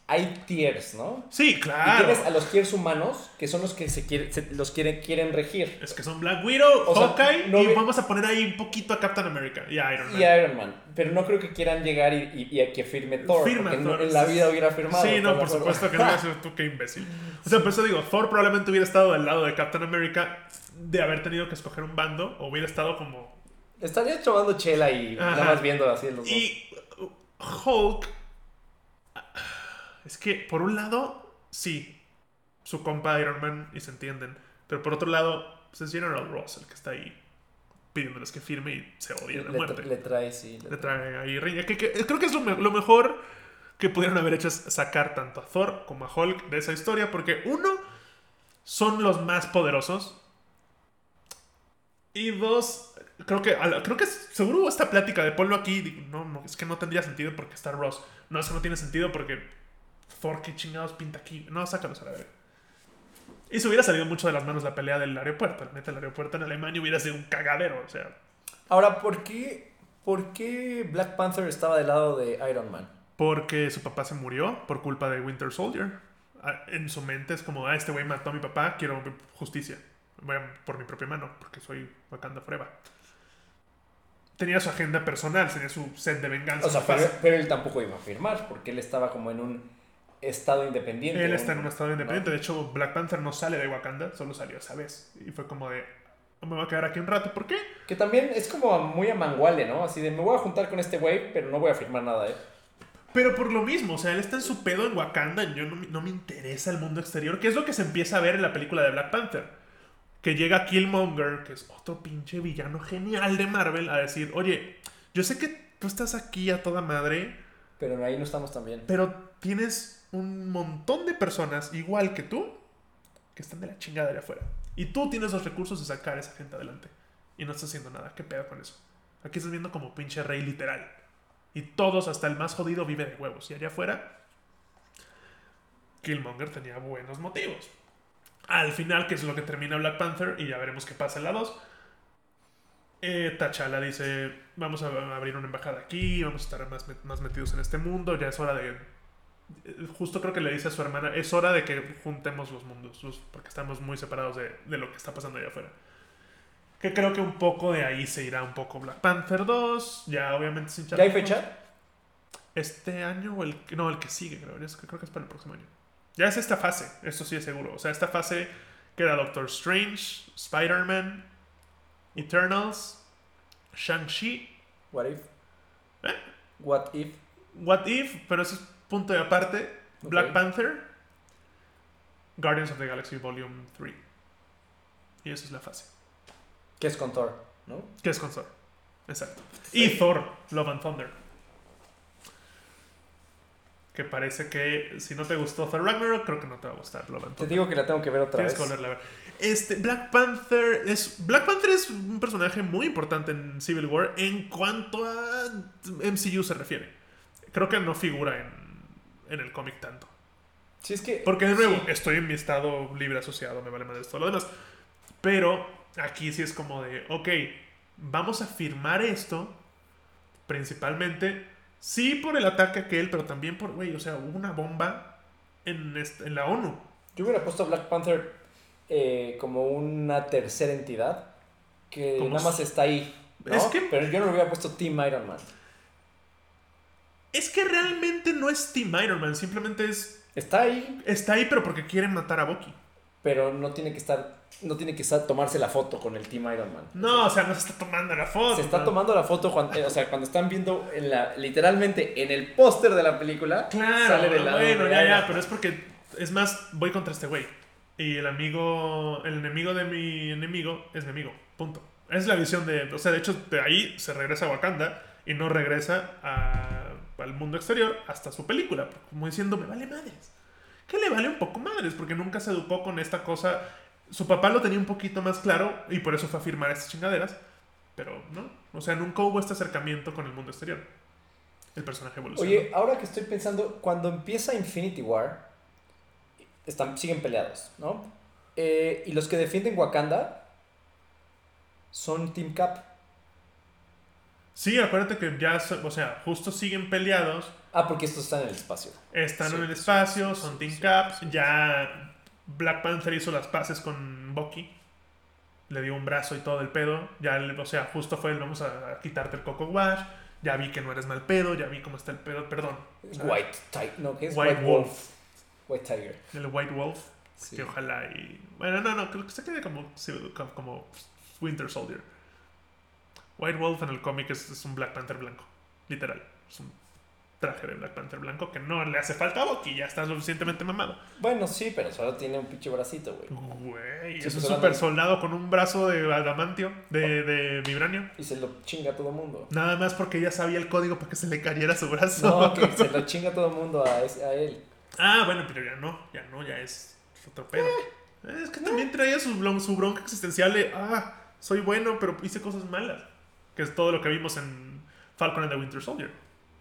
hay tiers, ¿no? Sí, Y claro. tienes a los tiers humanos, que son los que se quiere- se- los quieren, quieren regir. Es que son Black Widow, O sea, Hawkeye no y vamos a poner ahí un poquito a Captain America y a Iron Man. Y Iron Man. Pero no creo que quieran llegar y, y- y a que firme Thor. Firma porque no- en la vida hubiera firmado. Sí, no, ¿estás por supuesto que no hubiera sido *laughs* tú, qué imbécil. O sea, por eso digo, Thor probablemente hubiera estado del lado de Captain America de haber tenido que escoger un bando o hubiera estado como... Estaría tomando chela y Ajá. nada más viendo así los dos. Y Hulk... Es que, por un lado, sí, su compa Iron Man y se entienden. Pero por otro lado, pues es General Ross el que está ahí pidiéndoles que firme y se odian a le, muerte. le trae, sí. le Le trae. trae ahí riña. Que, que- creo que es lo, me- lo mejor que pudieron haber hecho es sacar tanto a Thor como a Hulk de esa historia. Porque uno, son los más poderosos. Y dos, creo que, la- creo que seguro hubo esta plática de ponlo aquí. digo, no, no, es que no tendría sentido porque está Ross. No, eso no tiene sentido porque Thor, qué chingados pinta aquí. No, sácalos a la verga. Y se hubiera salido mucho de las manos la pelea del aeropuerto. Neta, el aeropuerto en Alemania hubiera sido un cagadero. O sea, Ahora, ¿por qué, ¿por qué Black Panther estaba del lado de Iron Man? Porque su papá se murió por culpa de Winter Soldier. Ah, En su mente es como, ah, este güey mató a mi papá, quiero justicia. Voy a- por mi propia mano, porque soy Wakanda Forever. Tenía su agenda personal, tenía su sed de venganza. O sea, pero, pero él tampoco iba a firmar, porque él estaba como en un estado independiente. Él está en un estado independiente. De hecho, Black Panther no sale de Wakanda, solo salió esa vez. Y fue como de, me voy a quedar aquí un rato. ¿Por qué? Que también es como muy a manguale, ¿no? Así de, me voy a juntar con este güey, pero no voy a firmar nada, ¿eh? Pero por lo mismo, o sea, él está en su pedo en Wakanda. Yo no, me- no me interesa el mundo exterior, que es lo que se empieza a ver en la película de Black Panther. Que llega Killmonger, que es otro pinche villano genial de Marvel, a decir: Oye, yo sé que tú estás aquí a toda madre, Pero ahí no estamos tan bien. pero tienes un montón de personas igual que tú que están de la chingada de afuera. Y tú tienes los recursos de sacar a esa gente adelante. Y no estás haciendo nada. ¿Qué pedo con eso? Aquí estás viendo como pinche rey literal. Y todos, hasta el más jodido, vive de huevos. Y allá afuera, Killmonger tenía buenos motivos. Al final, que es lo que termina Black Panther, y ya veremos qué pasa en la 2. Eh, T'Challa dice, vamos a abrir una embajada aquí, vamos a estar más, más metidos en este mundo, ya es hora de... Justo creo que le dice a su hermana, es hora de que juntemos los mundos, los- porque estamos muy separados de, de lo que está pasando allá afuera. Que creo que un poco de ahí se irá un poco Black Panther 2, ya obviamente sin ¿Ya hay fecha? Este año o el que- no, el que sigue, creo. Es creo que es para el próximo año. Ya es esta fase, esto sí es seguro. O sea, esta fase queda Doctor Strange, Spider-Man, Eternals, Shang-Chi, What if? ¿Eh? What if? What If, pero eso es punto de aparte. Black. Panther, Guardians of the Galaxy Volume 3. Y esa es la fase. ¿Qué es con Thor? ¿No? Que es con Thor. Exacto. Sí. Y Thor, Love and Thunder. Que parece que si no te gustó Thor Ragnarok, creo que no te va a gustar Love and Te Thunder. digo que la tengo que ver otra Tienes vez. que volverla a ver. Este, Black Panther es. Black Panther es un personaje muy importante en Civil War en cuanto a MCU se refiere. Creo que no figura en, en el cómic tanto. Sí, es que. Porque de nuevo, sí. estoy en mi estado libre asociado, me vale más de todo lo demás. Pero aquí sí es como de, ok, vamos a firmar esto, principalmente, sí por el ataque aquel, pero también por, güey, o sea, hubo una bomba en, este- en la ONU. Yo hubiera puesto a Black Panther eh, como una tercera entidad que nada más está ahí. ¿no? Es que- Pero yo no le hubiera puesto Team Iron Man. Es que realmente no es Team Iron Man, simplemente es, Está ahí, está ahí, pero porque quieren matar a Bucky. pero no tiene que estar. No tiene que estar, tomarse la foto con el Team Iron Man. No, o sea, no se está tomando la foto. Se está ¿no? tomando la foto cuando, eh, o sea, cuando están viendo en la, literalmente en el póster de la película. Claro, sale del lado bueno, de ya, ya, pero es porque, es más, voy contra este güey. Y el amigo, el enemigo de mi enemigo es mi amigo, punto. Es la visión de, o sea, de hecho, de ahí se regresa a Wakanda y no regresa a- al mundo exterior hasta su película, como diciendo, me vale madres. Que le vale un poco madres, porque nunca se educó con esta cosa. Su papá lo tenía un poquito más claro y por eso fue a firmar estas chingaderas, pero no, o sea, nunca hubo este acercamiento con el mundo exterior. El personaje evolucionó. Oye, ahora que estoy pensando, cuando empieza Infinity War, están, siguen peleados, ¿no? Eh, y los que defienden Wakanda son Team Cap. Sí, acuérdate que ya, o sea, justo siguen peleados, Ah, porque estos están en el espacio. están Sí, en el espacio, sí, son sí, Team sí, Cap, sí, ya Black Panther hizo las paces con Bucky, le dio un brazo y todo el pedo, ya, o sea, justo fue el vamos a, a quitarte el Coco Wash, ya vi que no eres mal pedo, ya vi cómo está el pedo, perdón. White Tiger, no, ¿qué es? White Wolf. White Tiger. El White Wolf, Sí. que ojalá y... Bueno, no, no, creo que se quede como, como Winter Soldier. White Wolf en el cómic es, es un Black Panther blanco, literal. Es un traje de Black Panther blanco que no le hace falta a Bucky, ya está suficientemente mamado. Bueno, sí, pero solo tiene un pinche bracito, güey. Güey, Sí, es un pues, super soldado con un brazo de adamantio, de, de vibranio. Y se lo chinga a todo mundo. Nada más porque ya sabía el código para que se le cayera su brazo. No, que *laughs* se lo chinga a todo mundo a, ese- a él. Ah, bueno, pero ya no, ya no, ya es otro pedo. Eh. Es que también traía su, su bronca existencial de, ah, soy bueno, pero hice cosas malas. Que es todo lo que vimos en Falcon and the Winter Soldier.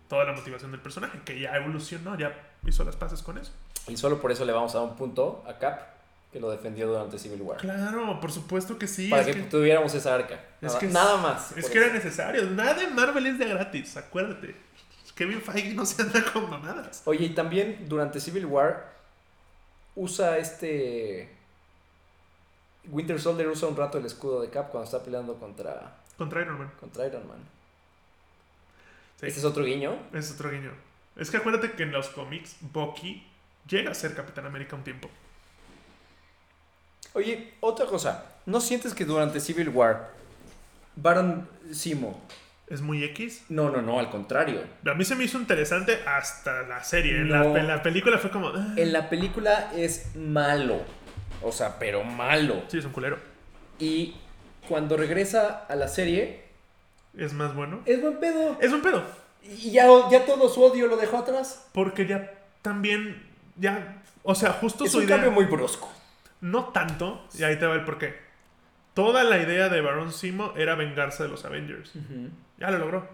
Toda la motivación del personaje, que ya evolucionó, ya hizo las paces con eso. Y solo por eso le vamos a dar un punto a Cap, que lo defendió durante Civil War. Claro, por supuesto que sí. para es que, que, tuviéramos esa arca. es Nada, que es- nada más. es que eso. era necesario. Nada de Marvel es de gratis, acuérdate. Kevin Feige no se anda con mamadas. Oye, y también durante Civil War usa este. Winter Soldier usa un rato el escudo de Cap cuando está peleando contra, Contra Iron Man. contra Iron Man. Sí. Este es otro guiño. Es otro guiño. Es que acuérdate que en los cómics, Bucky llega a ser Capitán América un tiempo. Oye, otra cosa. ¿No sientes que durante Civil War Baron Simo? Es muy X. No, no, no, al contrario. A mí se me hizo interesante hasta la serie. En, No. la, en la película fue como. ah, En la película es malo. O sea, pero malo. Sí, es un culero. Y cuando regresa a la serie, Es más bueno. es buen pedo. Es un pedo. Y ya, ya todo su odio lo dejó atrás. Porque ya también. Ya. O sea, justo Es su un idea. cambio muy brusco. No tanto. Y ahí te va el porqué. Toda la idea de Baron Simo era vengarse de los Avengers. Ya lo logró.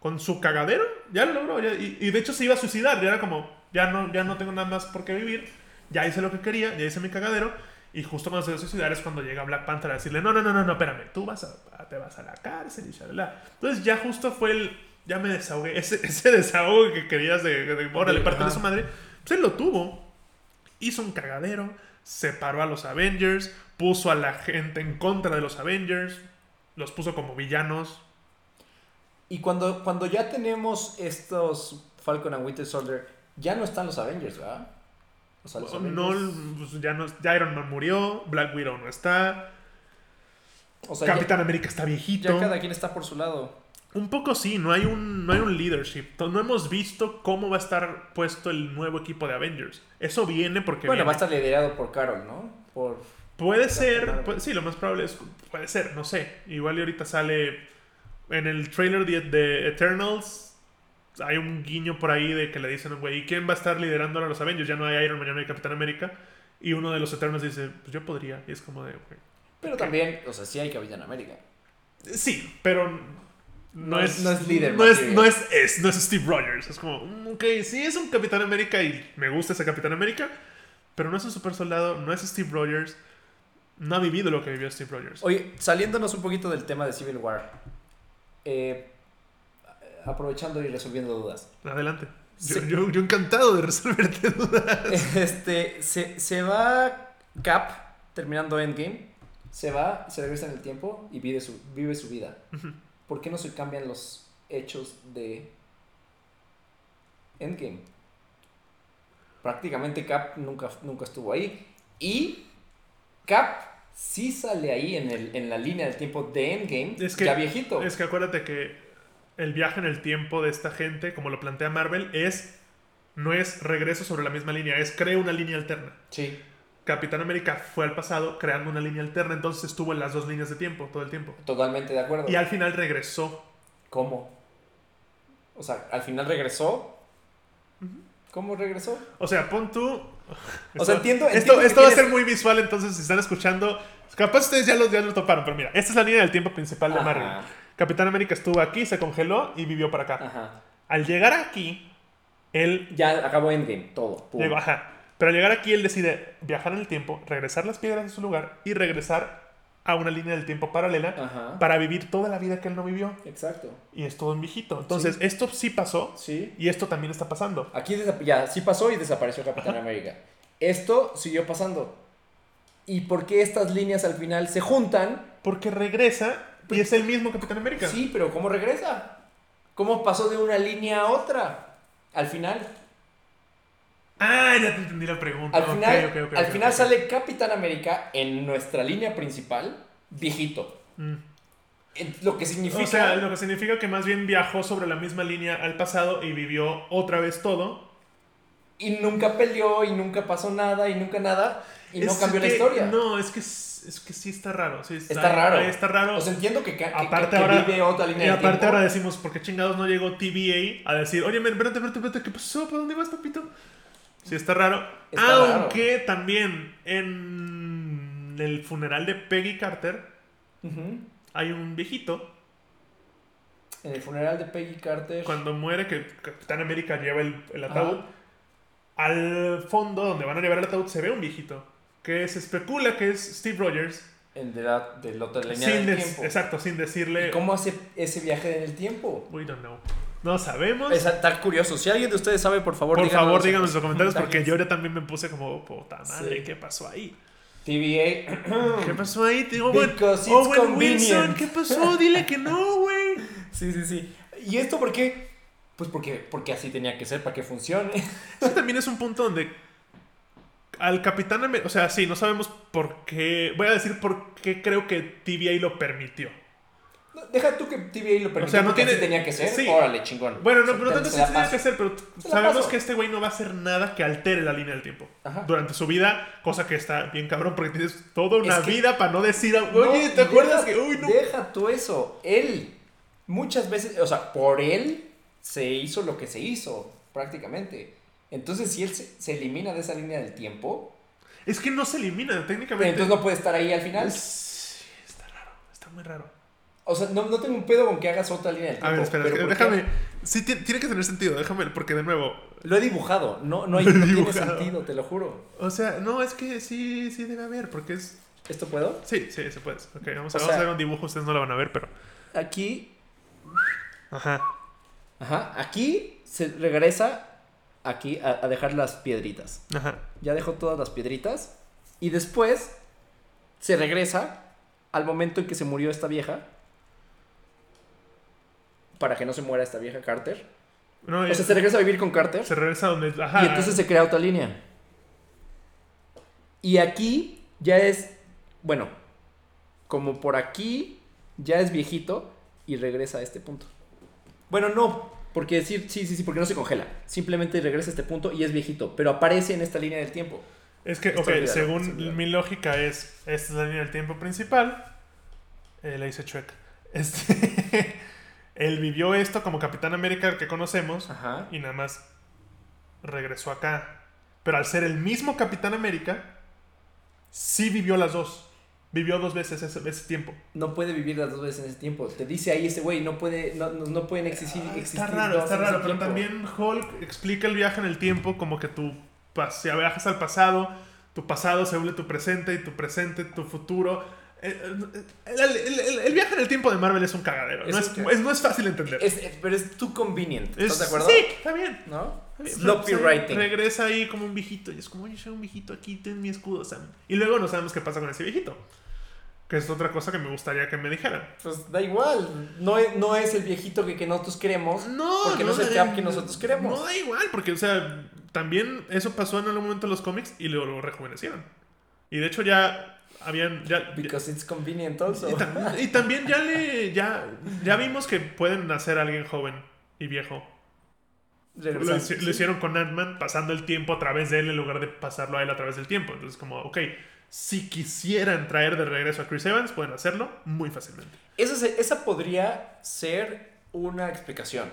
Con su cagadero, ya lo logró. ya- y, y de hecho se iba a suicidar. Ya era como, ya no, ya no tengo nada más por qué vivir. Ya hice lo que quería, ya hice mi cagadero. Y justo cuando se iba a suicidar es cuando llega Black Panther a decirle, no, no, no, no, no, espérame, tú vas a, te vas a la cárcel y shalala. Entonces ya justo fue el, ya me desahogué. Ese, *laughs* ese desahogo que querías de, de, órale, De- parte de su madre. Pues él lo tuvo. Hizo un cagadero, separó a los Avengers, puso a la gente en contra de los Avengers, los puso como villanos. Y cuando, cuando ya tenemos estos Falcon and Winter Soldier, ya no están los Avengers, ¿verdad? O sea, los No, pues ya no, ya Iron Man murió, Black Widow no está, o sea, ya- Capitán América está viejito. ya, cada quien está por su lado. Un poco sí, no hay un, no hay un leadership. No hemos visto cómo va a estar puesto el nuevo equipo de Avengers. Eso viene porque Bueno, viene. va a estar liderado por Carol, ¿no? Por... Puede ser, puede- sí, lo más probable es, puede ser, no sé. Igual y ahorita sale en el trailer de, de Eternals, hay un guiño por ahí de que le dicen, güey, ¿y quién va a estar liderando ahora los Avengers? Ya no hay Iron Man, ya no hay Capitán América. Y uno de los Eternals dice, pues yo podría. Y es como de, güey. Pero también, o sea, sí hay Capitán América. Sí, pero no, No es, no es líder No es, no es, es- no es Steve Rogers. Es como, mm, ok, sí es un Capitán América y me gusta ese Capitán América, pero no es un super soldado, no es Steve Rogers. No ha vivido lo que vivió Steve Rogers. Oye, saliéndonos un poquito del tema de Civil War, eh, aprovechando y resolviendo dudas. Adelante. Yo, yo encantado de resolverte *laughs* dudas. Este, se, se va Cap terminando Endgame, se va, se regresa en el tiempo y vive su, vive su vida. ¿Por qué no se cambian los hechos de Endgame? Prácticamente Cap nunca, nunca estuvo ahí. Y Cap sí sale ahí en, el, en la línea del tiempo de Endgame, Es que- ya viejito. Es que acuérdate que el viaje en el tiempo de esta gente, como lo plantea Marvel, es no es regreso sobre la misma línea, es crea una línea alterna. Sí, Capitán América fue al pasado creando una línea alterna, entonces estuvo en las dos líneas de tiempo todo el tiempo. totalmente de acuerdo. Y al final regresó. ¿Cómo? O sea, al final regresó. ¿Cómo regresó? O sea, pon tú. O sea, entiendo- Esto, entiendo esto va a ser muy visual, entonces si están escuchando, capaz ustedes ya lo, ya lo toparon, pero mira, esta es la línea del tiempo principal de. Marvel. Capitán América estuvo aquí, se congeló y vivió para acá. Ajá. Al llegar aquí, él Ya acabó Endgame, todo. llegó, ajá. Pero al llegar aquí, él decide viajar en el tiempo, regresar las piedras a su lugar y regresar a una línea del tiempo paralela Ajá. para vivir toda la vida que él no vivió. Exacto. Y es todo un viejito. Entonces, esto sí pasó Sí. y esto también está pasando. Aquí ya sí pasó y desapareció Capitán América. Esto siguió pasando. ¿Y por qué estas líneas al final se juntan? Porque regresa y es el mismo Capitán América. Sí, pero ¿cómo regresa? ¿Cómo pasó de una línea a otra? Al final. Ah, ya te entendí la pregunta. Al Ok, final, ok, ok, al final sale Capitán América en nuestra línea principal, viejito. Mm. Lo que significa. O sea, lo que significa que más bien viajó sobre la misma línea al pasado y vivió otra vez todo. Y nunca peleó, y nunca pasó nada, y nunca nada, y no cambió la historia. No, es que, es que sí está raro. sí Está raro. Está raro. O sea, entiendo que, aparte que ahora, vive otra línea y aparte ahora decimos, ¿por qué chingados no llegó TVA a decir, oye, men, espérate, espérate, espérate, ¿qué pasó? ¿Para dónde vas, papito? Sí, está raro. Está Aunque también en el funeral de Peggy Carter hay un viejito. En el funeral de Peggy Carter. Cuando muere, que Capitán América lleva el, el ataúd. Ajá. Al fondo, donde van a llevar el ataúd, se ve un viejito. Que se especula que es Steve Rogers. En de la, de la otra línea Sin del tiempo. exacto, sin decirle. ¿Y cómo hace ese viaje en el tiempo? We don't know. No sabemos. Es tan curioso. Si alguien de ustedes sabe, por favor, Por díganos favor, díganos en los comentarios porque yo ahora también me puse como, puta madre, Sí. ¿qué pasó ahí? TVA. *clears throat* ¿Qué pasó ahí? Te digo, Owen, Wilson. ¿qué pasó? Dile que no, güey. *laughs* sí, sí, sí. ¿Y esto por qué? Pues porque, porque así tenía que ser, para que funcione. Eso también es un punto donde al Capitán América, o sea, sí, no sabemos por qué, voy a decir por qué creo que TVA lo permitió. No, Deja tú que TVA lo permitió O sea, no tiene- así tenía que ser. sí. Órale, chingón. Bueno, no, pero tanto sí paso. que ser, pero sabemos que este güey no va a hacer nada que altere la línea del tiempo. Ajá. Durante su vida, cosa que está bien cabrón porque tienes toda una Es que- vida para no decir, No, oye, ¿te acuerdas deja- que, uy, no? Deja tú eso. Él, muchas veces, o sea, por él se hizo lo que se hizo, prácticamente. Entonces, si él se, se elimina de esa línea del tiempo, Es que no se elimina técnicamente. entonces no puede estar ahí al final. Está raro, está muy raro. O sea, no, no tengo un pedo con que hagas otra línea del A tiempo. ver, espera, pero déjame. Sí, ti- tiene que tener sentido, déjame, porque de nuevo. Lo he dibujado, no, no, hay, no tiene sentido, te lo juro. O sea, no, es que sí, sí debe haber, porque es. ¿Esto puedo? Sí, sí, se puede. Ok, vamos a, vamos a hacer un dibujo, ustedes no lo van a ver, pero. Aquí, Ajá. ajá, aquí se regresa aquí a, a dejar las piedritas. Ajá. Ya dejó todas las piedritas. Y después se regresa al momento en que se murió esta vieja. Para que no se muera esta vieja Carter. No, O sea, se regresa a vivir con Carter. se regresa donde. Ajá. Y entonces se crea otra línea. Y aquí ya es, bueno, como por aquí ya es viejito y regresa a este punto. Bueno, no, porque decir, sí, sí, sí, porque no se congela. Simplemente regresa a este punto y es viejito, pero aparece en esta línea del tiempo. Es que, ok, olvidado, según mi lógica es. Esta es la línea del tiempo principal. Eh, la hice chueca. *laughs* Este. él vivió esto como Capitán América que conocemos. Ajá. y nada más regresó acá. Pero al ser el mismo Capitán América, sí vivió las dos. Vivió dos veces ese, ese tiempo. No puede vivir las dos veces en ese tiempo. Te dice ahí ese güey, no puede, no, no, pueden existir, Ah, existir está raro, está raro, pero tiempo. también Hulk explica el viaje en el tiempo como que tú si viajas al pasado, tu pasado se vuelve tu presente y tu presente tu futuro. El, el- el- el- el viaje en el tiempo de Marvel es un cagadero. Es no, un es, no es fácil de entender. Pero es too convenient. ¿Estás Es- de acuerdo? Sí, está bien. ¿No? Bien, Sloppy writing. Regresa ahí como un viejito y es como, oye, soy un viejito aquí, ten mi escudo, Sam. Y luego no sabemos qué pasa con ese viejito. Que es otra cosa que me gustaría que me dijeran. Pues da igual. No es, no es el viejito que, que nosotros queremos. No, Porque no es el Cap que nosotros queremos. No da igual, porque, o sea, también eso pasó en algún momento en los cómics y luego lo rejuvenecieron. Y de hecho ya habían. Ya, Because it's convenient also. y, tam- y también ya le. Ya, ya vimos que pueden nacer alguien joven y viejo. Lo, hicieron con Ant-Man, pasando el tiempo a través de él en lugar de pasarlo a él a través del tiempo. Entonces, como, ok, si quisieran traer de regreso a Chris Evans, pueden hacerlo muy fácilmente. Esa, se- esa podría ser una explicación.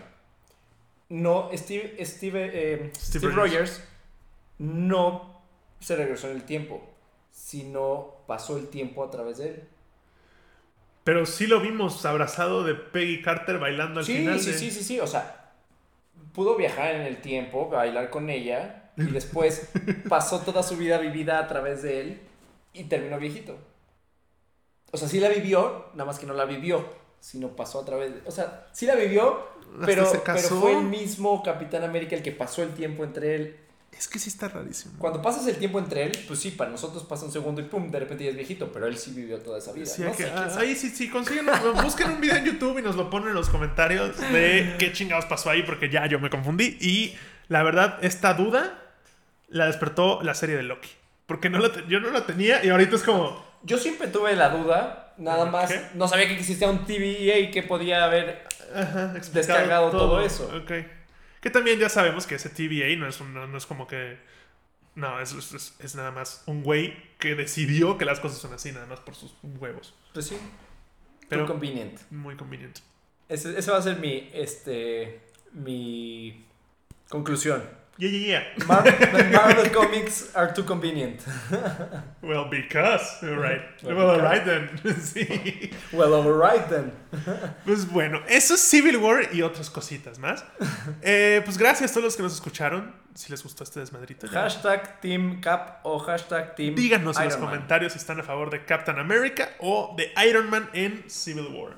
No, Steve, Steve, eh, Steve Steve Rogers. Rogers no se regresó en el tiempo, sino pasó el tiempo a través de él. Pero sí lo vimos abrazado de Peggy Carter bailando al Sí, final. sí, de- sí, sí, sí, o sea, pudo viajar en el tiempo, bailar con ella y después *laughs* pasó toda su vida vivida a través de él y terminó viejito. O sea, sí la vivió, nada más que no la vivió, sino pasó a través de... O sea, sí la vivió, pero, pero fue el mismo Capitán América el que pasó el tiempo entre él. Es que sí está rarísimo. Cuando pasas el tiempo entre él, pues sí, para nosotros pasa un segundo y pum, de repente ya es viejito, pero él sí vivió toda esa vida. Sí, No que- sé, ah, ahí sí, sí, consiguen, *laughs* busquen un video en YouTube y nos lo ponen en los comentarios de qué chingados pasó ahí, porque ya yo me confundí. Y la verdad, esta duda la despertó la serie de Loki. Porque no la yo no la tenía y ahorita es como. Yo siempre tuve la duda, nada más, ¿Qué? no sabía que existía un TVA que podía haber Ajá, Descargado todo eso. Ok. Que también ya sabemos que ese TVA no es, un- no, no es como que. No, es, es- es nada más un güey que decidió que las cosas son así, nada más por sus huevos. Pues sí. Pero- Muy convenient. Muy conveniente. Ese, ese va a ser mi, este, mi conclusión. Yeah, yeah, yeah. *laughs* Mar- the Marvel comics are too convenient. *laughs* Well, because. Right. Well, Well, alright then. *laughs* sí. Well, alright then. Pues bueno, eso es Civil War y otras cositas más. Eh, pues gracias a todos los que nos escucharon. Si les gustó este desmadrito, ya. Hashtag Team Cap o hashtag Team díganos en los Man. comentarios si están a favor de Captain America o de Iron Man en Civil War.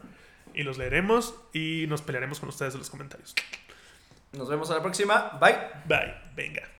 Y los leeremos y nos pelearemos con ustedes en los comentarios. Nos vemos a la próxima. Bye. Bye. Venga.